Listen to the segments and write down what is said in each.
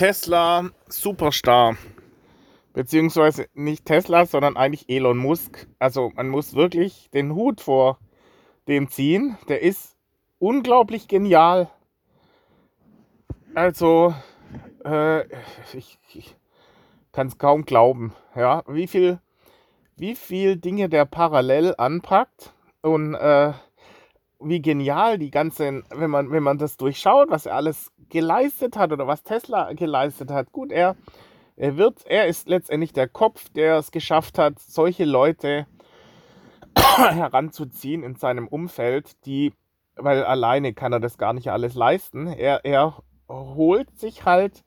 Tesla Superstar. Beziehungsweise nicht Tesla, sondern eigentlich Elon Musk. Also man muss wirklich den Hut vor dem ziehen. Der ist unglaublich genial. Also, äh, ich, ich kann es kaum glauben. Ja, wie viel, wie viel Dinge der parallel anpackt und äh, wie genial die ganzen, wenn man, wenn man das durchschaut, was er alles geleistet hat oder was Tesla geleistet hat. Gut, er, er wird, er ist letztendlich der Kopf, der es geschafft hat, solche Leute heranzuziehen in seinem Umfeld, die, weil alleine kann er das gar nicht alles leisten. Er, er holt sich halt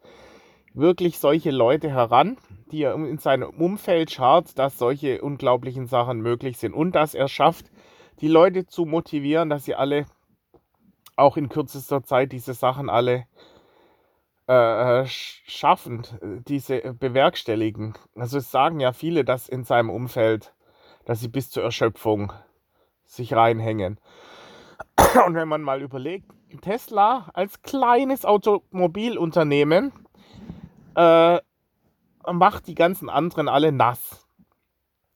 wirklich solche Leute heran, die er in seinem Umfeld schaut, dass solche unglaublichen Sachen möglich sind und dass er schafft, die Leute zu motivieren, dass sie alle auch in kürzester Zeit diese Sachen alle äh, schaffen, diese bewerkstelligen. Also es sagen ja viele, dass in seinem Umfeld, dass sie bis zur Erschöpfung sich reinhängen. Und wenn man mal überlegt, Tesla als kleines Automobilunternehmen äh, macht die ganzen anderen alle nass.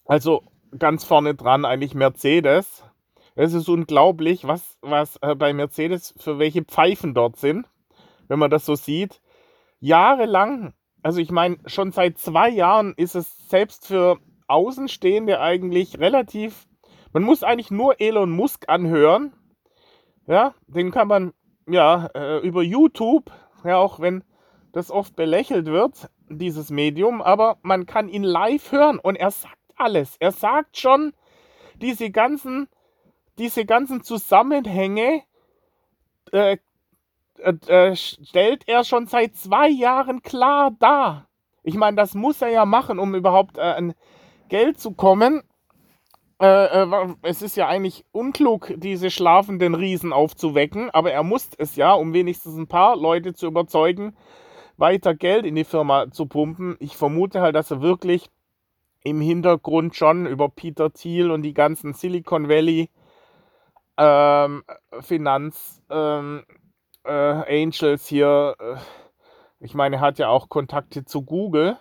Also ganz vorne dran eigentlich Mercedes. Es ist unglaublich, was, was äh, bei Mercedes für welche Pfeifen dort sind, wenn man das so sieht. Jahrelang, also ich meine, schon seit zwei Jahren ist es selbst für Außenstehende eigentlich relativ. Man muss eigentlich nur Elon Musk anhören. Ja, den kann man ja äh, über YouTube, ja, auch wenn das oft belächelt wird, dieses Medium, aber man kann ihn live hören und er sagt alles. Er sagt schon diese ganzen diese ganzen Zusammenhänge äh, äh, äh, stellt er schon seit zwei Jahren klar dar. Ich meine, das muss er ja machen, um überhaupt äh, an Geld zu kommen. Äh, äh, es ist ja eigentlich unklug, diese schlafenden Riesen aufzuwecken, aber er muss es ja, um wenigstens ein paar Leute zu überzeugen, weiter Geld in die Firma zu pumpen. Ich vermute halt, dass er wirklich im Hintergrund schon über Peter Thiel und die ganzen Silicon Valley ähm, Finanz ähm, äh, hier, äh, ich meine, hat ja auch Kontakte zu Google.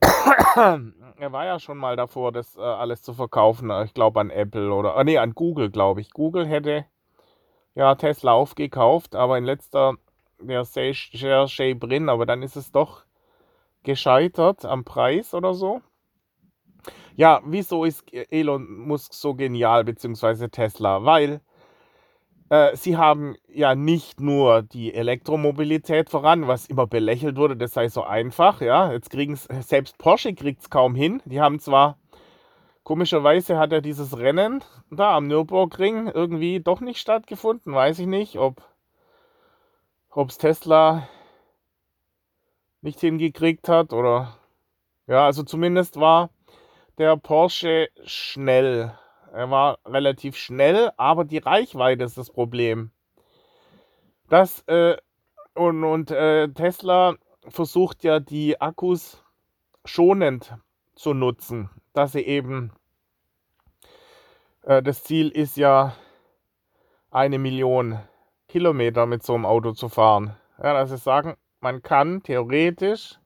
er war ja schon mal davor, das äh, alles zu verkaufen. Ich glaube an Apple oder, äh, nee, an Google, glaube ich. Google hätte ja Tesla aufgekauft, aber in letzter, der Share drin, aber dann ist es doch gescheitert am Preis oder so. Ja, wieso ist Elon Musk so genial, beziehungsweise Tesla? Weil äh, sie haben ja nicht nur die Elektromobilität voran, was immer belächelt wurde, das sei so einfach, ja. Jetzt kriegen selbst Porsche kriegt es kaum hin. Die haben zwar, komischerweise hat ja dieses Rennen da am Nürburgring irgendwie doch nicht stattgefunden, weiß ich nicht, ob es Tesla nicht hingekriegt hat oder ja, also zumindest war der Porsche schnell. Er war relativ schnell, aber die Reichweite ist das Problem. Das äh, und, und äh, Tesla versucht ja die Akkus schonend zu nutzen, dass sie eben äh, das Ziel ist ja eine Million Kilometer mit so einem Auto zu fahren. Ja, dass sagen, man kann theoretisch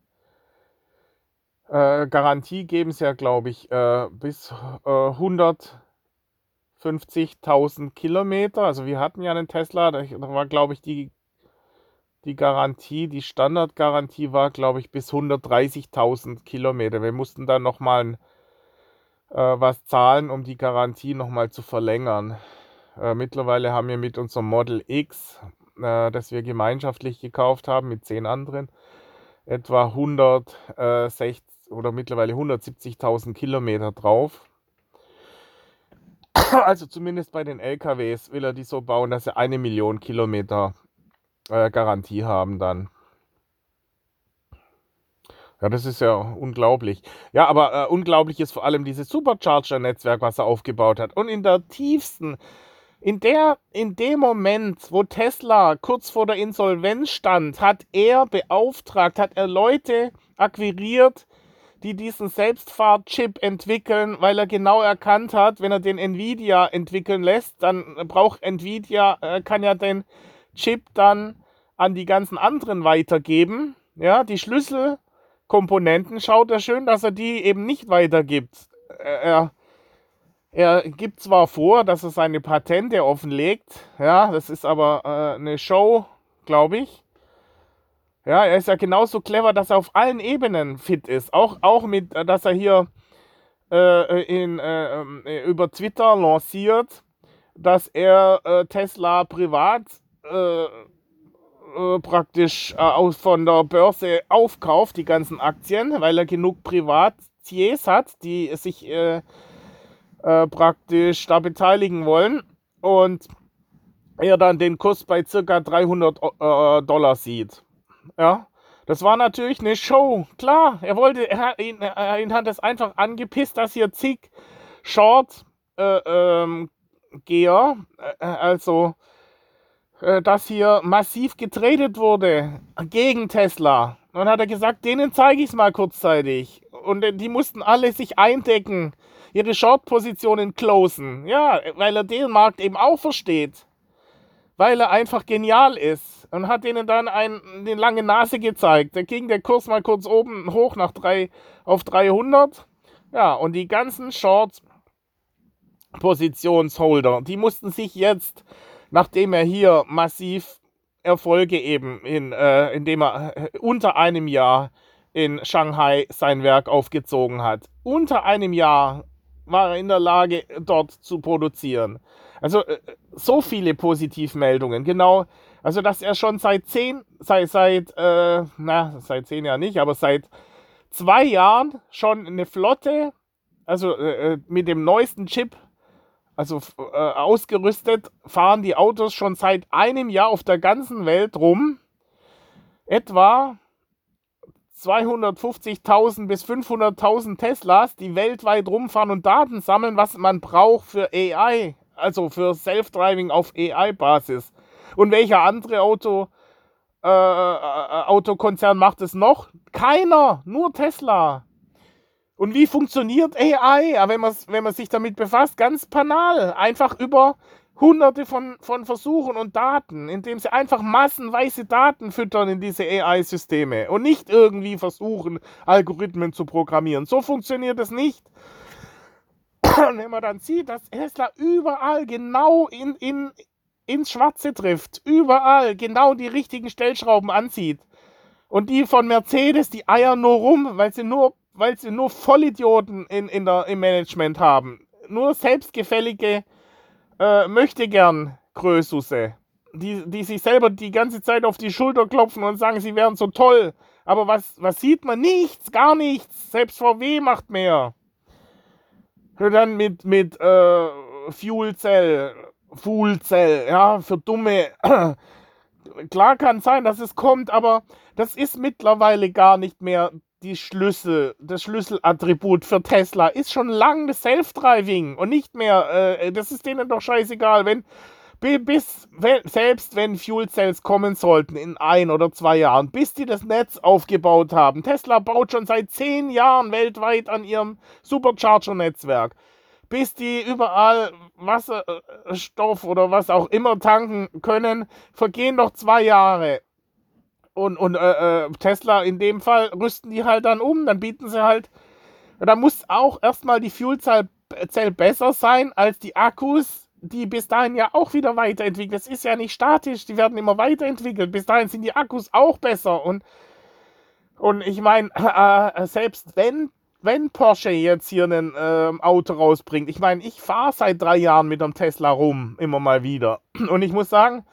äh, Garantie geben sie ja, glaube ich, äh, bis äh, 150.000 Kilometer. Also wir hatten ja einen Tesla, da, war, glaube ich, die, die Garantie, die Standardgarantie war, glaube ich, bis 130.000 Kilometer. Wir mussten dann nochmal äh, was zahlen, um die Garantie nochmal zu verlängern. Äh, mittlerweile haben wir mit unserem Model X, äh, das wir gemeinschaftlich gekauft haben mit zehn anderen, etwa 160 oder mittlerweile 170.000 Kilometer drauf. Also zumindest bei den LKWs will er die so bauen, dass sie eine Million Kilometer äh, Garantie haben dann. Ja, das ist ja unglaublich. Ja, aber äh, unglaublich ist vor allem dieses Supercharger-Netzwerk, was er aufgebaut hat. Und in der tiefsten, in der, in dem Moment, wo Tesla kurz vor der Insolvenz stand, hat er beauftragt, hat er Leute akquiriert, die diesen Selbstfahrchip entwickeln, weil er genau erkannt hat, wenn er den Nvidia entwickeln lässt, dann braucht Nvidia, äh, kann ja den Chip dann an die ganzen anderen weitergeben. Ja, die Schlüsselkomponenten schaut er schön, dass er die eben nicht weitergibt. Er, er gibt zwar vor, dass er seine Patente offenlegt, ja, das ist aber äh, eine Show, glaube ich. Ja, er ist ja genauso clever, dass er auf allen Ebenen fit ist. Auch, auch mit, äh, dass er hier äh, in, äh, ähm, über Twitter lanciert, dass er äh, Tesla privat äh, äh, praktisch aus, von der Börse aufkauft, die ganzen Aktien, weil er genug Privatiers hat, die sich praktisch da beteiligen wollen. Und er dann den Kurs bei circa 300 Dollar sieht. Ja, das war natürlich eine Show. Klar, er wollte, er, ihn, er, ihn hat es einfach angepisst, dass hier zig Short äh, ähm, Geher, äh, also äh, dass hier massiv getradet wurde gegen Tesla. Dann hat er gesagt, denen zeige ich es mal kurzzeitig. Und die mussten alle sich eindecken, ihre Short-Positionen closen. Ja, weil er den Markt eben auch versteht weil er einfach genial ist und hat ihnen dann ein, eine lange Nase gezeigt. Da ging der Kurs mal kurz oben hoch nach drei, auf 300. Ja, und die ganzen Short-Positionsholder, die mussten sich jetzt, nachdem er hier massiv Erfolge eben, in, äh, indem er äh, unter einem Jahr in Shanghai sein Werk aufgezogen hat, unter einem Jahr war er in der Lage, dort zu produzieren. Also äh, so viele Positivmeldungen, genau. Also dass er schon seit zehn, seit, seit äh, na, seit zehn Jahren nicht, aber seit zwei Jahren schon eine Flotte, also äh, äh mit dem neuesten Chip, also äh, ausgerüstet, fahren die Autos schon seit einem Jahr auf der ganzen Welt rum. Etwa 250.000 bis 500.000 Teslas, die weltweit rumfahren und Daten sammeln, was man braucht für AI also für Self-Driving auf AI-Basis. Und welcher andere Auto, äh, äh, Autokonzern macht es noch? Keiner, nur Tesla. Und wie funktioniert AI, wenn man, wenn man sich damit befasst? Ganz banal. Einfach über hunderte von, von Versuchen und Daten, indem sie einfach massenweise Daten füttern in diese AI-Systeme und nicht irgendwie versuchen, Algorithmen zu programmieren. So funktioniert es nicht. Und wenn man dann sieht, dass Tesla überall genau in, in, ins Schwarze trifft, überall genau die richtigen Stellschrauben anzieht. Und die von Mercedes, die eiern nur rum, weil sie nur, weil sie nur Vollidioten in, in der, im Management haben. Nur selbstgefällige äh, möchte gern Größusse, die, die sich selber die ganze Zeit auf die Schulter klopfen und sagen, sie wären so toll. Aber was, was sieht man? Nichts, gar nichts. Selbst VW macht mehr dann mit, mit äh, Fuel Cell, Fuel Cell, ja, für Dumme. Klar kann sein, dass es kommt, aber das ist mittlerweile gar nicht mehr die Schlüssel, das Schlüsselattribut für Tesla. Ist schon lange Self-Driving und nicht mehr, äh, das ist denen doch scheißegal, wenn bis, selbst wenn Fuel Cells kommen sollten in ein oder zwei Jahren, bis die das Netz aufgebaut haben. Tesla baut schon seit zehn Jahren weltweit an ihrem Supercharger-Netzwerk. Bis die überall Wasserstoff oder was auch immer tanken können, vergehen noch zwei Jahre. Und, und äh, äh, Tesla in dem Fall rüsten die halt dann um, dann bieten sie halt. Da muss auch erstmal die Fuel-Zell besser sein als die Akkus die bis dahin ja auch wieder weiterentwickelt. Es ist ja nicht statisch, die werden immer weiterentwickelt. Bis dahin sind die Akkus auch besser. Und, und ich meine, äh, selbst wenn, wenn Porsche jetzt hier ein äh, Auto rausbringt, ich meine, ich fahre seit drei Jahren mit einem Tesla rum, immer mal wieder. Und ich muss sagen,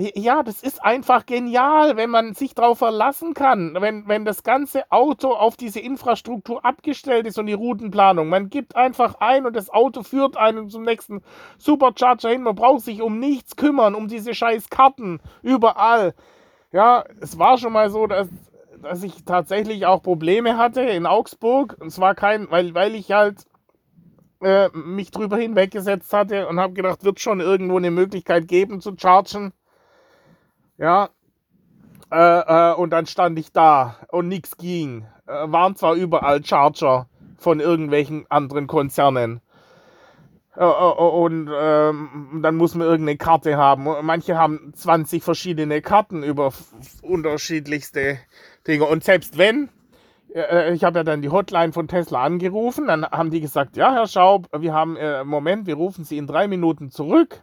ja, das ist einfach genial, wenn man sich darauf verlassen kann, wenn, wenn das ganze Auto auf diese Infrastruktur abgestellt ist und die Routenplanung. Man gibt einfach ein und das Auto führt einen zum nächsten Supercharger hin. Man braucht sich um nichts kümmern, um diese scheiß Karten überall. Ja, es war schon mal so, dass, dass ich tatsächlich auch Probleme hatte in Augsburg. Und zwar kein, weil, weil ich halt äh, mich drüber hinweggesetzt hatte und habe gedacht, wird schon irgendwo eine Möglichkeit geben zu chargen. Ja. Äh, äh, und dann stand ich da und nichts ging. Äh, waren zwar überall Charger von irgendwelchen anderen Konzernen. Äh, und ähm, dann muss man irgendeine Karte haben. Manche haben 20 verschiedene Karten über unterschiedlichste Dinge. Und selbst wenn, äh, ich habe ja dann die Hotline von Tesla angerufen, dann haben die gesagt, ja, Herr Schaub, wir haben, äh, Moment, wir rufen Sie in drei Minuten zurück.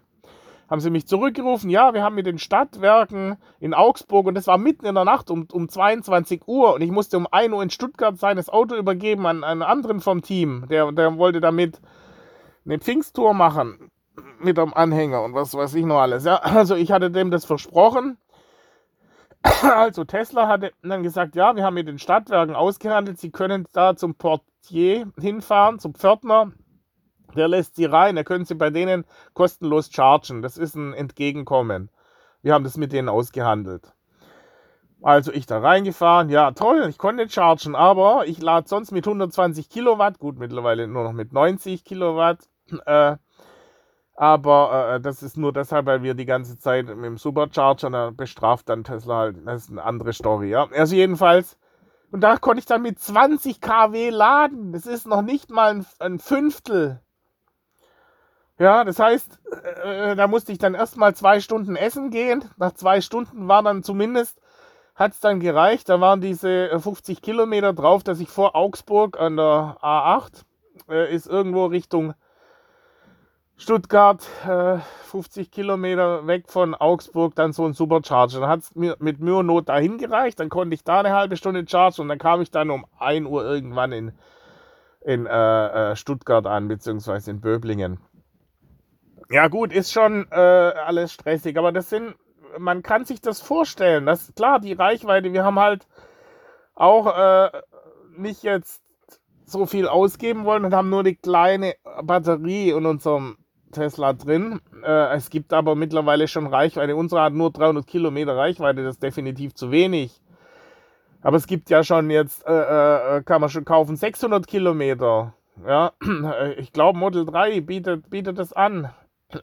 Haben sie mich zurückgerufen, ja, wir haben mit den Stadtwerken in Augsburg und das war mitten in der Nacht um, um 22 Uhr und ich musste um 1 Uhr in Stuttgart sein, das Auto übergeben an einen anderen vom Team, der, der wollte damit eine Pfingsttour machen mit dem Anhänger und was weiß ich noch alles. Ja, also ich hatte dem das versprochen also Tesla hatte dann gesagt, ja, wir haben mit den Stadtwerken ausgehandelt, sie können da zum Portier hinfahren, zum Pförtner. Der lässt sie rein, da können sie bei denen kostenlos chargen. Das ist ein Entgegenkommen. Wir haben das mit denen ausgehandelt. Also ich da reingefahren, ja toll, ich konnte chargen, aber ich lade sonst mit 120 Kilowatt, gut mittlerweile nur noch mit 90 Kilowatt, äh, aber äh, das ist nur deshalb, weil wir die ganze Zeit mit dem Supercharger da bestraft dann Tesla halt. Das ist eine andere Story, ja. Also jedenfalls. Und da konnte ich dann mit 20 kW laden. Das ist noch nicht mal ein, ein Fünftel. Ja, das heißt, äh, da musste ich dann erstmal zwei Stunden essen gehen. Nach zwei Stunden war dann zumindest, hat es dann gereicht. Da waren diese 50 Kilometer drauf, dass ich vor Augsburg an der A8 äh, ist irgendwo Richtung Stuttgart, äh, 50 Kilometer weg von Augsburg, dann so ein Supercharger. Dann hat es mir mit Mühe und Not dahin gereicht, dann konnte ich da eine halbe Stunde chargen und dann kam ich dann um 1 Uhr irgendwann in, in äh, äh, Stuttgart an, beziehungsweise in Böblingen. Ja gut, ist schon äh, alles stressig, aber das sind, man kann sich das vorstellen. Das klar, die Reichweite, wir haben halt auch äh, nicht jetzt so viel ausgeben wollen und haben nur die kleine Batterie in unserem Tesla drin. Äh, es gibt aber mittlerweile schon Reichweite. Unsere hat nur 300 Kilometer Reichweite, das ist definitiv zu wenig. Aber es gibt ja schon jetzt, äh, äh, kann man schon kaufen, 600 Kilometer. Ja, ich glaube Model 3 bietet, bietet das an.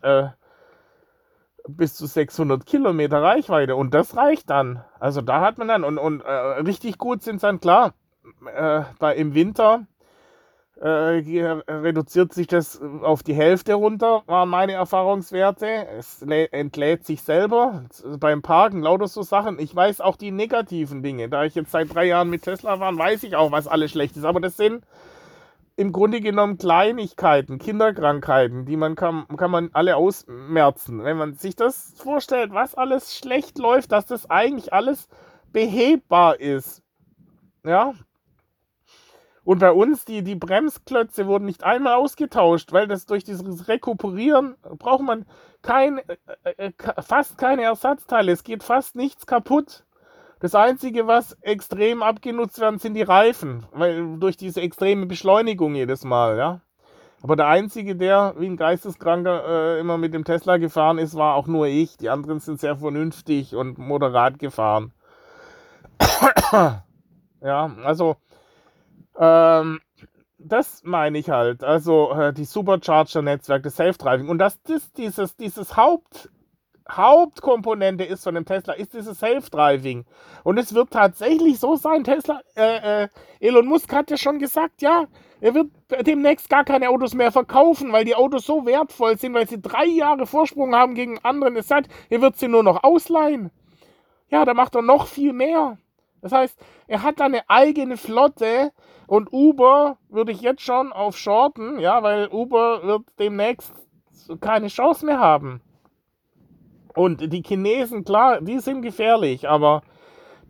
Äh, bis zu 600 Kilometer Reichweite und das reicht dann. Also da hat man dann und, und äh, richtig gut sind dann klar. Äh, bei, Im Winter äh, reduziert sich das auf die Hälfte runter, waren meine Erfahrungswerte. Es entlädt sich selber beim Parken, lauter so Sachen. Ich weiß auch die negativen Dinge. Da ich jetzt seit drei Jahren mit Tesla war, weiß ich auch, was alles schlecht ist. Aber das sind im Grunde genommen Kleinigkeiten, Kinderkrankheiten, die man kann, kann man alle ausmerzen. Wenn man sich das vorstellt, was alles schlecht läuft, dass das eigentlich alles behebbar ist. Ja, und bei uns, die, die Bremsklötze wurden nicht einmal ausgetauscht, weil das durch dieses Rekuperieren braucht man kein, äh, äh, fast keine Ersatzteile. Es geht fast nichts kaputt. Das Einzige, was extrem abgenutzt werden, sind die Reifen, weil durch diese extreme Beschleunigung jedes Mal, ja. Aber der Einzige, der wie ein Geisteskranker äh, immer mit dem Tesla gefahren ist, war auch nur ich. Die anderen sind sehr vernünftig und moderat gefahren. ja, also ähm, das meine ich halt. Also äh, die Supercharger-Netzwerk, das Self-Driving. Und dass das dieses, dieses Haupt, Hauptkomponente ist von dem Tesla, ist dieses Self-Driving. Und es wird tatsächlich so sein, Tesla, äh, äh, Elon Musk hat ja schon gesagt, ja, er wird demnächst gar keine Autos mehr verkaufen, weil die Autos so wertvoll sind, weil sie drei Jahre Vorsprung haben gegen anderen. Es sagt, er wird sie nur noch ausleihen. Ja, da macht er noch viel mehr. Das heißt, er hat da eine eigene Flotte und Uber würde ich jetzt schon auf shorten, ja, weil Uber wird demnächst keine Chance mehr haben. Und die Chinesen, klar, die sind gefährlich, aber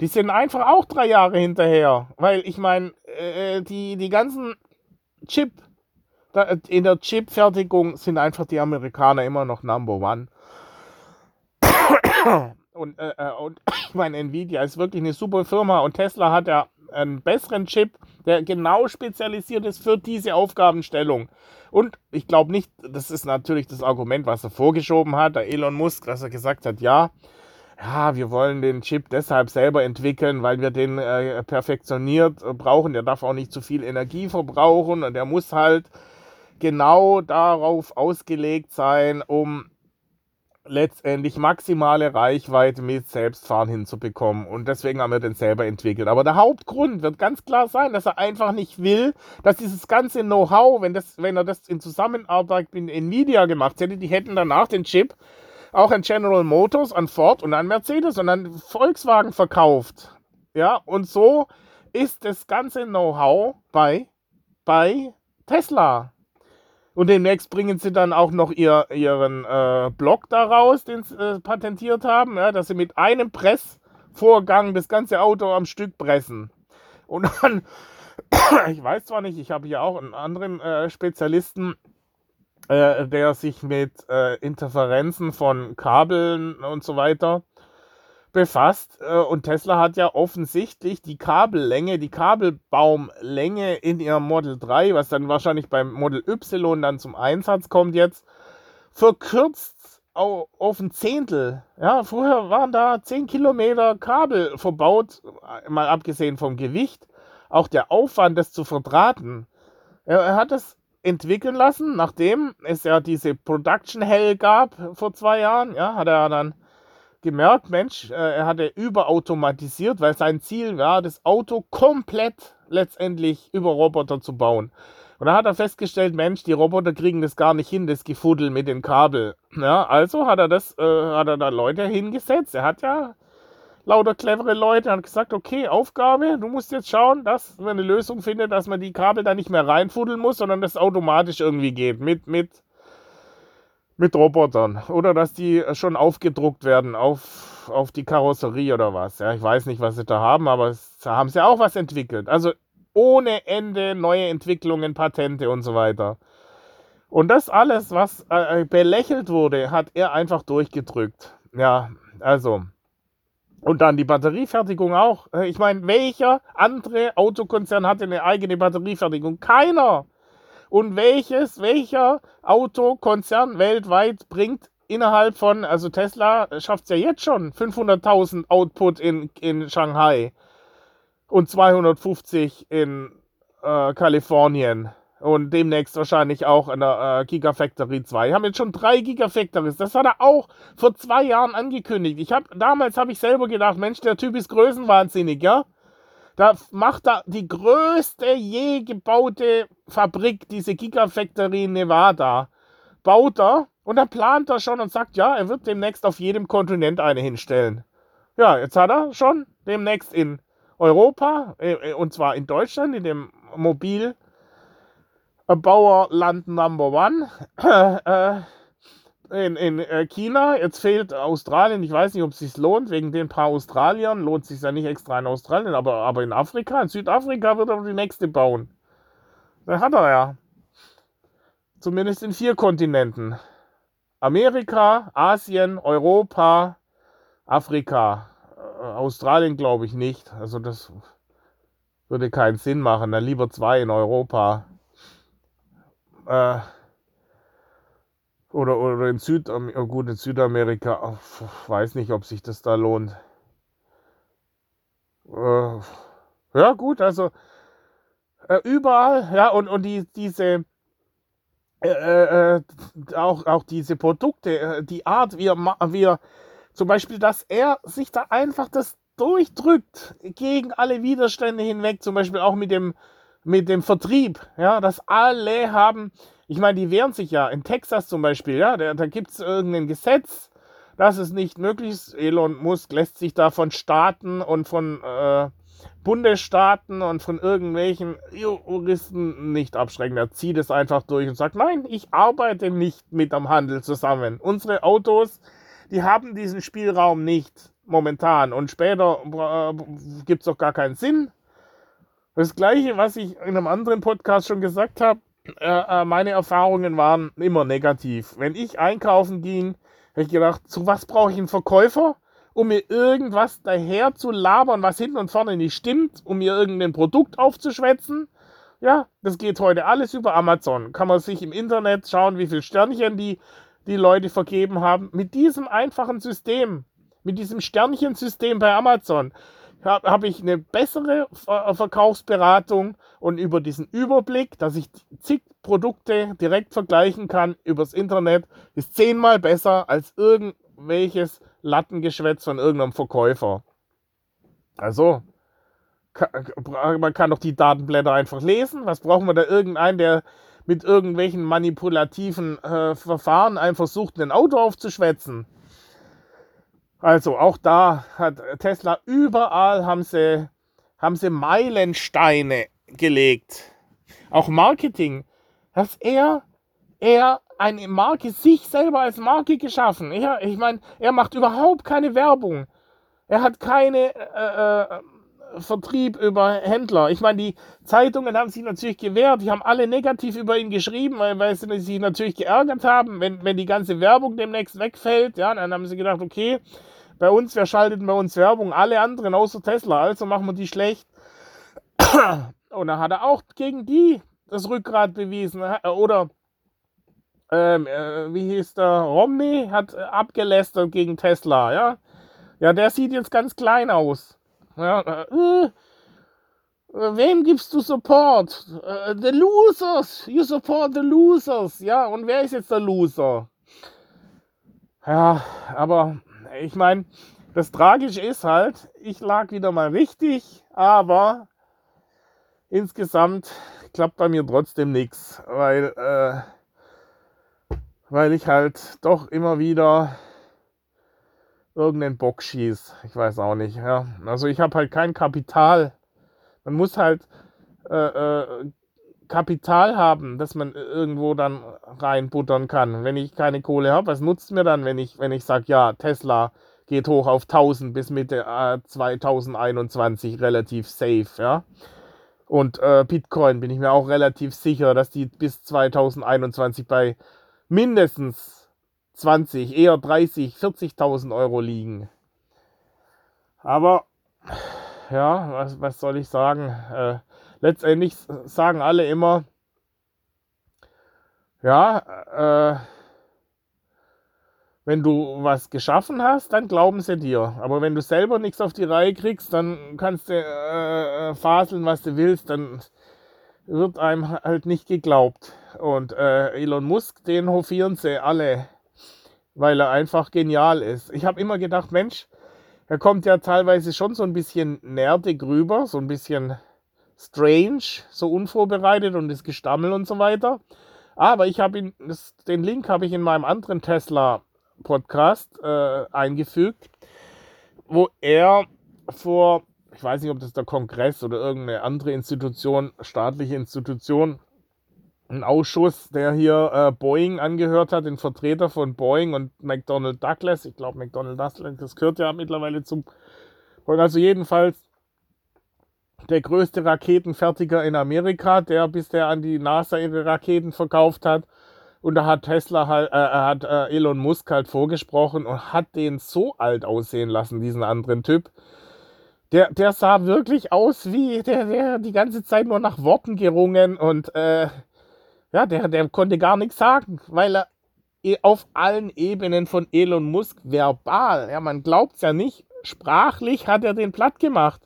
die sind einfach auch drei Jahre hinterher. Weil ich meine, äh, die, die ganzen Chip, da, in der Chip-Fertigung sind einfach die Amerikaner immer noch Number One. Und, äh, äh und ich meine, Nvidia ist wirklich eine super Firma und Tesla hat ja einen besseren Chip, der genau spezialisiert ist für diese Aufgabenstellung. Und ich glaube nicht, das ist natürlich das Argument, was er vorgeschoben hat, der Elon Musk, dass er gesagt hat, ja, ja, wir wollen den Chip deshalb selber entwickeln, weil wir den äh, perfektioniert brauchen. Der darf auch nicht zu viel Energie verbrauchen und der muss halt genau darauf ausgelegt sein, um letztendlich maximale Reichweite mit Selbstfahren hinzubekommen. Und deswegen haben wir den selber entwickelt. Aber der Hauptgrund wird ganz klar sein, dass er einfach nicht will, dass dieses ganze Know-how, wenn, wenn er das in Zusammenarbeit mit Nvidia gemacht hätte, die hätten danach den Chip auch an General Motors, an Ford und an Mercedes und an Volkswagen verkauft. Ja, und so ist das ganze Know-how bei, bei Tesla. Und demnächst bringen sie dann auch noch ihr, ihren äh, Blog daraus, den sie äh, patentiert haben, ja, dass sie mit einem Pressvorgang das ganze Auto am Stück pressen. Und dann, ich weiß zwar nicht, ich habe hier auch einen anderen äh, Spezialisten, äh, der sich mit äh, Interferenzen von Kabeln und so weiter befasst. Äh, und Tesla hat ja offensichtlich die Kabellänge, die Kabelbaumlänge in ihrem Model 3, was dann wahrscheinlich beim Model Y dann zum Einsatz kommt jetzt, verkürzt auf ein Zehntel. Ja, vorher waren da 10 Kilometer Kabel verbaut, mal abgesehen vom Gewicht. Auch der Aufwand, das zu verdrahten. Er hat es entwickeln lassen, nachdem es ja diese Production Hell gab vor zwei Jahren. Ja, hat er dann gemerkt, Mensch, äh, er hatte überautomatisiert, weil sein Ziel war, das Auto komplett letztendlich über Roboter zu bauen. Und da hat er festgestellt, Mensch, die Roboter kriegen das gar nicht hin, das Gefuddel mit dem Kabel. Ja, also hat er das, äh, hat er da Leute hingesetzt. Er hat ja lauter clevere Leute, hat gesagt, okay, Aufgabe, du musst jetzt schauen, dass man eine Lösung findet, dass man die Kabel da nicht mehr reinfuddeln muss, sondern das automatisch irgendwie geht. Mit, mit mit Robotern. Oder dass die schon aufgedruckt werden auf, auf die Karosserie oder was. Ja, ich weiß nicht, was sie da haben, aber da haben sie auch was entwickelt. Also ohne Ende neue Entwicklungen, Patente und so weiter. Und das alles, was äh, belächelt wurde, hat er einfach durchgedrückt. Ja, also. Und dann die Batteriefertigung auch. Ich meine, welcher andere Autokonzern hatte eine eigene Batteriefertigung? Keiner. Und welches, welcher Autokonzern weltweit bringt innerhalb von, also Tesla schafft es ja jetzt schon, 500.000 Output in, in Shanghai und 250 in äh, Kalifornien und demnächst wahrscheinlich auch in der äh, Gigafactory 2. Wir haben jetzt schon drei Gigafactories. Das hat er auch vor zwei Jahren angekündigt. Ich habe damals habe ich selber gedacht, Mensch, der Typ ist größenwahnsinnig, ja? Da macht er die größte je gebaute Fabrik, diese Gigafactory in Nevada. Baut er und dann plant er schon und sagt, ja, er wird demnächst auf jedem Kontinent eine hinstellen. Ja, jetzt hat er schon demnächst in Europa, äh, und zwar in Deutschland, in dem Mobilbauerland Number One, äh, in, in äh, China, jetzt fehlt Australien, ich weiß nicht, ob es sich lohnt, wegen den paar Australiern, lohnt es sich ja nicht extra in Australien, aber, aber in Afrika, in Südafrika wird er die nächste bauen. Da hat er ja. Zumindest in vier Kontinenten. Amerika, Asien, Europa, Afrika. Äh, Australien glaube ich nicht. Also das würde keinen Sinn machen. Dann lieber zwei in Europa. Äh, oder, oder in, Südamerika, oh gut, in Südamerika, ich weiß nicht, ob sich das da lohnt. Äh, ja, gut, also äh, überall, ja, und, und die, diese, äh, äh, äh auch, auch diese Produkte, äh, die Art, wie wie er, zum Beispiel, dass er sich da einfach das durchdrückt gegen alle Widerstände hinweg, zum Beispiel auch mit dem, mit dem Vertrieb, ja, dass alle haben, ich meine, die wehren sich ja. In Texas zum Beispiel, ja, da, da gibt es irgendein Gesetz, dass es nicht möglich ist. Elon Musk lässt sich da von Staaten und von äh, Bundesstaaten und von irgendwelchen Juristen nicht abschrecken. Er zieht es einfach durch und sagt, nein, ich arbeite nicht mit am Handel zusammen. Unsere Autos, die haben diesen Spielraum nicht momentan und später äh, gibt es doch gar keinen Sinn. Das gleiche, was ich in einem anderen Podcast schon gesagt habe, äh, äh, meine Erfahrungen waren immer negativ. Wenn ich einkaufen ging, habe ich gedacht, zu was brauche ich einen Verkäufer, um mir irgendwas daher zu labern, was hinten und vorne nicht stimmt, um mir irgendein Produkt aufzuschwätzen. Ja, das geht heute alles über Amazon. Kann man sich im Internet schauen, wie viele Sternchen die, die Leute vergeben haben. Mit diesem einfachen System, mit diesem Sternchensystem bei Amazon, habe hab ich eine bessere Verkaufsberatung und über diesen Überblick, dass ich zig Produkte direkt vergleichen kann übers Internet, ist zehnmal besser als irgendwelches Lattengeschwätz von irgendeinem Verkäufer. Also, man kann doch die Datenblätter einfach lesen. Was brauchen wir da irgendeinen, der mit irgendwelchen manipulativen äh, Verfahren einfach versucht, ein Auto aufzuschwätzen? Also auch da hat Tesla überall haben sie, haben sie Meilensteine gelegt. Auch Marketing. Dass er, er eine Marke, sich selber als Marke geschaffen. Er, ich meine, er macht überhaupt keine Werbung. Er hat keine äh, äh, Vertrieb über Händler. Ich meine, die Zeitungen haben sich natürlich gewehrt. Die haben alle negativ über ihn geschrieben, weil, sie sich natürlich geärgert haben, wenn, wenn die ganze Werbung demnächst wegfällt. Ja, dann haben sie gedacht, okay, bei uns, wer schaltet bei uns Werbung? Alle anderen außer Tesla. Also machen wir die schlecht. Und dann hat er auch gegen die das Rückgrat bewiesen. Oder ähm, äh, wie hieß der? Romney hat abgelästert gegen Tesla, ja. Ja, der sieht jetzt ganz klein aus. Ja, äh, äh, wem gibst du Support? Uh, the losers. You support the losers. Ja, und wer ist jetzt der Loser? Ja, aber ich meine, das Tragische ist halt, ich lag wieder mal richtig, aber insgesamt klappt bei mir trotzdem nichts, weil, äh, weil ich halt doch immer wieder irgendeinen Bock schieß. Ich weiß auch nicht. Ja. Also ich habe halt kein Kapital. Man muss halt äh, äh, Kapital haben, dass man irgendwo dann reinbuttern kann. Wenn ich keine Kohle habe, was nutzt mir dann, wenn ich, wenn ich sage, ja, Tesla geht hoch auf 1000 bis Mitte äh, 2021 relativ safe, ja. Und äh, Bitcoin bin ich mir auch relativ sicher, dass die bis 2021 bei mindestens 20, eher 30, 40.000 Euro liegen. Aber ja, was, was soll ich sagen? Äh, letztendlich sagen alle immer, ja, äh, wenn du was geschaffen hast, dann glauben sie dir. Aber wenn du selber nichts auf die Reihe kriegst, dann kannst du äh, äh faseln, was du willst, dann wird einem halt nicht geglaubt. Und äh, Elon Musk, den hofieren sie alle weil er einfach genial ist. Ich habe immer gedacht, Mensch, er kommt ja teilweise schon so ein bisschen nerdig rüber, so ein bisschen strange, so unvorbereitet und das Gestammel und so weiter. Aber ich habe ihn, das, den Link habe ich in meinem anderen Tesla Podcast äh, eingefügt, wo er vor, ich weiß nicht, ob das der Kongress oder irgendeine andere Institution, staatliche Institution, ein Ausschuss, der hier äh, Boeing angehört hat, den Vertreter von Boeing und McDonnell Douglas. Ich glaube, McDonnell Douglas, das gehört ja mittlerweile zum. Also jedenfalls der größte Raketenfertiger in Amerika, der bis der an die NASA ihre Raketen verkauft hat. Und da hat Tesla halt, äh, hat äh, Elon Musk halt vorgesprochen und hat den so alt aussehen lassen, diesen anderen Typ. Der, der sah wirklich aus wie, der, der die ganze Zeit nur nach Worten gerungen und äh, ja, der, der konnte gar nichts sagen, weil er auf allen Ebenen von Elon Musk verbal, ja, man glaubt es ja nicht, sprachlich hat er den platt gemacht.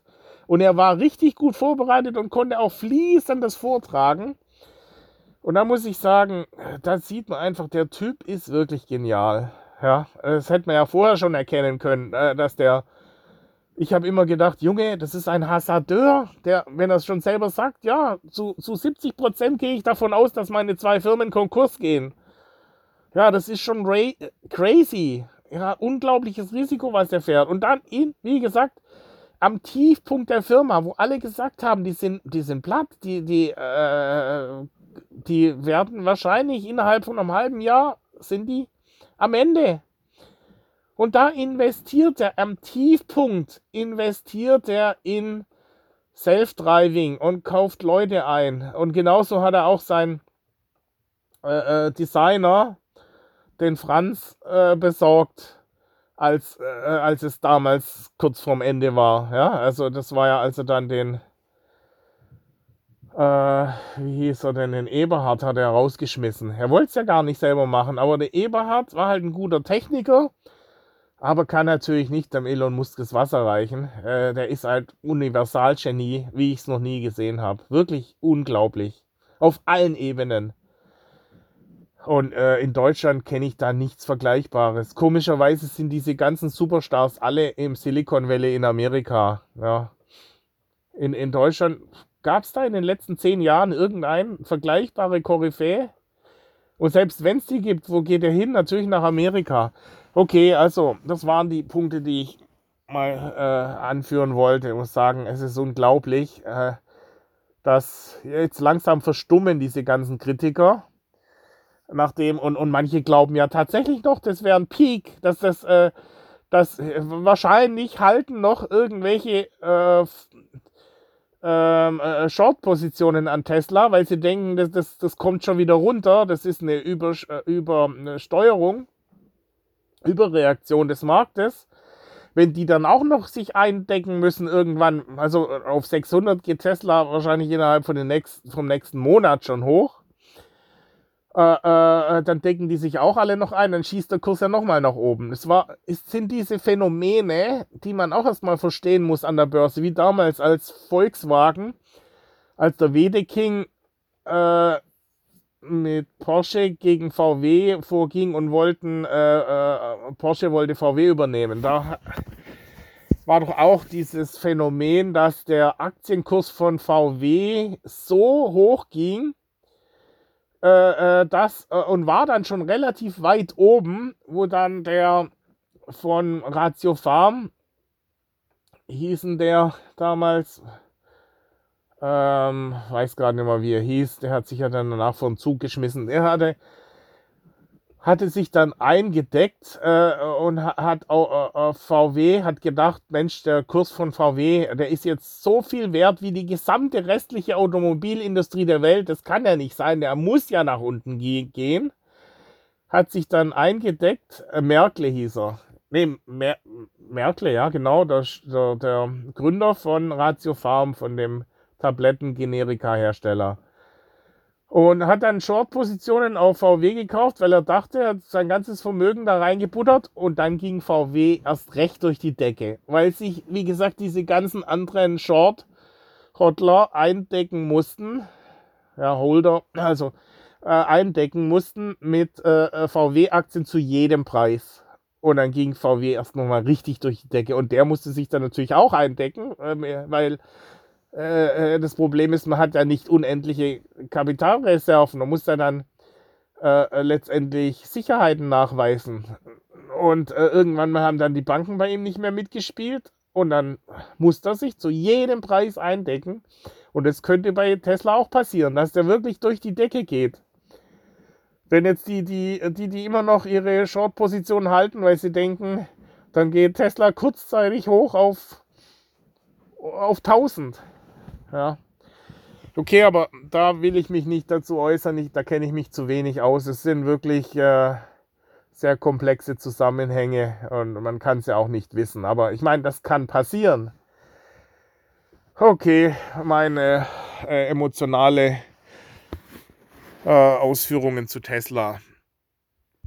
Und er war richtig gut vorbereitet und konnte auch fließend das vortragen. Und da muss ich sagen, da sieht man einfach, der Typ ist wirklich genial. Ja, das hätte man ja vorher schon erkennen können, äh, dass der ich habe immer gedacht, Junge, das ist ein Hasardeur, der, wenn er es schon selber sagt, ja, zu, zu 70 Prozent gehe ich davon aus, dass meine zwei Firmen Konkurs gehen. Ja, das ist schon crazy. Ja, unglaubliches Risiko, was er fährt. Und dann, ihn, wie gesagt, am Tiefpunkt der Firma, wo alle gesagt haben, die sind, die sind platt, die, die, äh, die werden wahrscheinlich innerhalb von einem halben Jahr, sind die am Ende. Und da investiert er am Tiefpunkt, investiert er in Self-Driving und kauft Leute ein. Und genauso hat er auch seinen äh, äh, Designer, den Franz, äh, besorgt, als, äh, als es damals kurz vorm Ende war. Ja, also das war ja, als er dann den, äh, wie hieß er denn, den Eberhard hat er rausgeschmissen. Er wollte es ja gar nicht selber machen, aber der Eberhard war halt ein guter Techniker aber kann natürlich nicht dem Elon Musk das Wasser reichen. Äh, der ist halt Universalgenie, wie ich es noch nie gesehen habe. Wirklich unglaublich. Auf allen Ebenen. Und äh, in Deutschland kenne ich da nichts Vergleichbares. Komischerweise sind diese ganzen Superstars alle im Silicon Valley in Amerika. Ja. In, in Deutschland gab es da in den letzten zehn Jahren irgendeine vergleichbare Koryphäe? Und selbst wenn es die gibt, wo geht er hin? Natürlich nach Amerika. Okay, also das waren die Punkte, die ich mal äh, anführen wollte. Ich muss sagen, es ist unglaublich, äh, dass jetzt langsam verstummen diese ganzen Kritiker. Nachdem, und, und manche glauben ja tatsächlich noch, das wäre ein Peak, dass das, äh, das äh, wahrscheinlich halten noch irgendwelche äh, ähm, äh, Short-Positionen an Tesla, weil sie denken, das, das, das kommt schon wieder runter. Das ist eine Über, äh, Übersteuerung, Überreaktion des Marktes. Wenn die dann auch noch sich eindecken müssen irgendwann, also auf 600 geht Tesla wahrscheinlich innerhalb von den nächsten, vom nächsten Monat schon hoch. Äh, äh, dann decken die sich auch alle noch ein, dann schießt der Kurs ja nochmal nach oben. Es, war, es sind diese Phänomene, die man auch erstmal verstehen muss an der Börse, wie damals als Volkswagen, als der Wedeking äh, mit Porsche gegen VW vorging und wollten, äh, äh, Porsche wollte VW übernehmen. Da war doch auch dieses Phänomen, dass der Aktienkurs von VW so hoch ging, äh, äh, das äh, und war dann schon relativ weit oben, wo dann der von Ratio Farm hießen der damals, ähm, weiß gerade nicht mehr wie er hieß, der hat sich ja dann danach vom Zug geschmissen. Er hatte hatte sich dann eingedeckt äh, und hat äh, äh VW hat gedacht, Mensch, der Kurs von VW, der ist jetzt so viel wert wie die gesamte restliche Automobilindustrie der Welt. Das kann ja nicht sein, der muss ja nach unten gehen. Hat sich dann eingedeckt, äh, Merkle hieß er. Nee, Mer Merkle, ja, genau, der, der, der Gründer von Ratio Farm, von dem Tablettengenerika-Hersteller. Und hat dann Short-Positionen auf VW gekauft, weil er dachte, er hat sein ganzes Vermögen da reingebuttert und dann ging VW erst recht durch die Decke, weil sich, wie gesagt, diese ganzen anderen Short-Hodler eindecken mussten, ja, Holder, also äh, eindecken mussten mit äh, äh VW-Aktien zu jedem Preis. Und dann ging VW erst nochmal richtig durch die Decke. Und der musste sich dann natürlich auch eindecken, äh, weil äh, äh, das Problem ist, man hat ja nicht unendliche Kapitalreserven. Man muss ja dann äh, letztendlich Sicherheiten nachweisen. Und äh, irgendwann haben dann die Banken bei ihm nicht mehr mitgespielt. Und dann muss er sich zu jedem Preis eindecken. Und das könnte bei Tesla auch passieren, dass der wirklich durch die Decke geht. Wenn jetzt die, die, die, die immer noch ihre Short-Position halten, weil sie denken, dann geht Tesla kurzzeitig hoch auf, auf 1000. Ja. Okay, aber da will ich mich nicht dazu äußern, ich, da kenne ich mich zu wenig aus. Es sind wirklich äh, sehr komplexe Zusammenhänge und man kann es ja auch nicht wissen. Aber ich meine, das kann passieren. Okay, meine äh, emotionale äh, Ausführungen zu Tesla.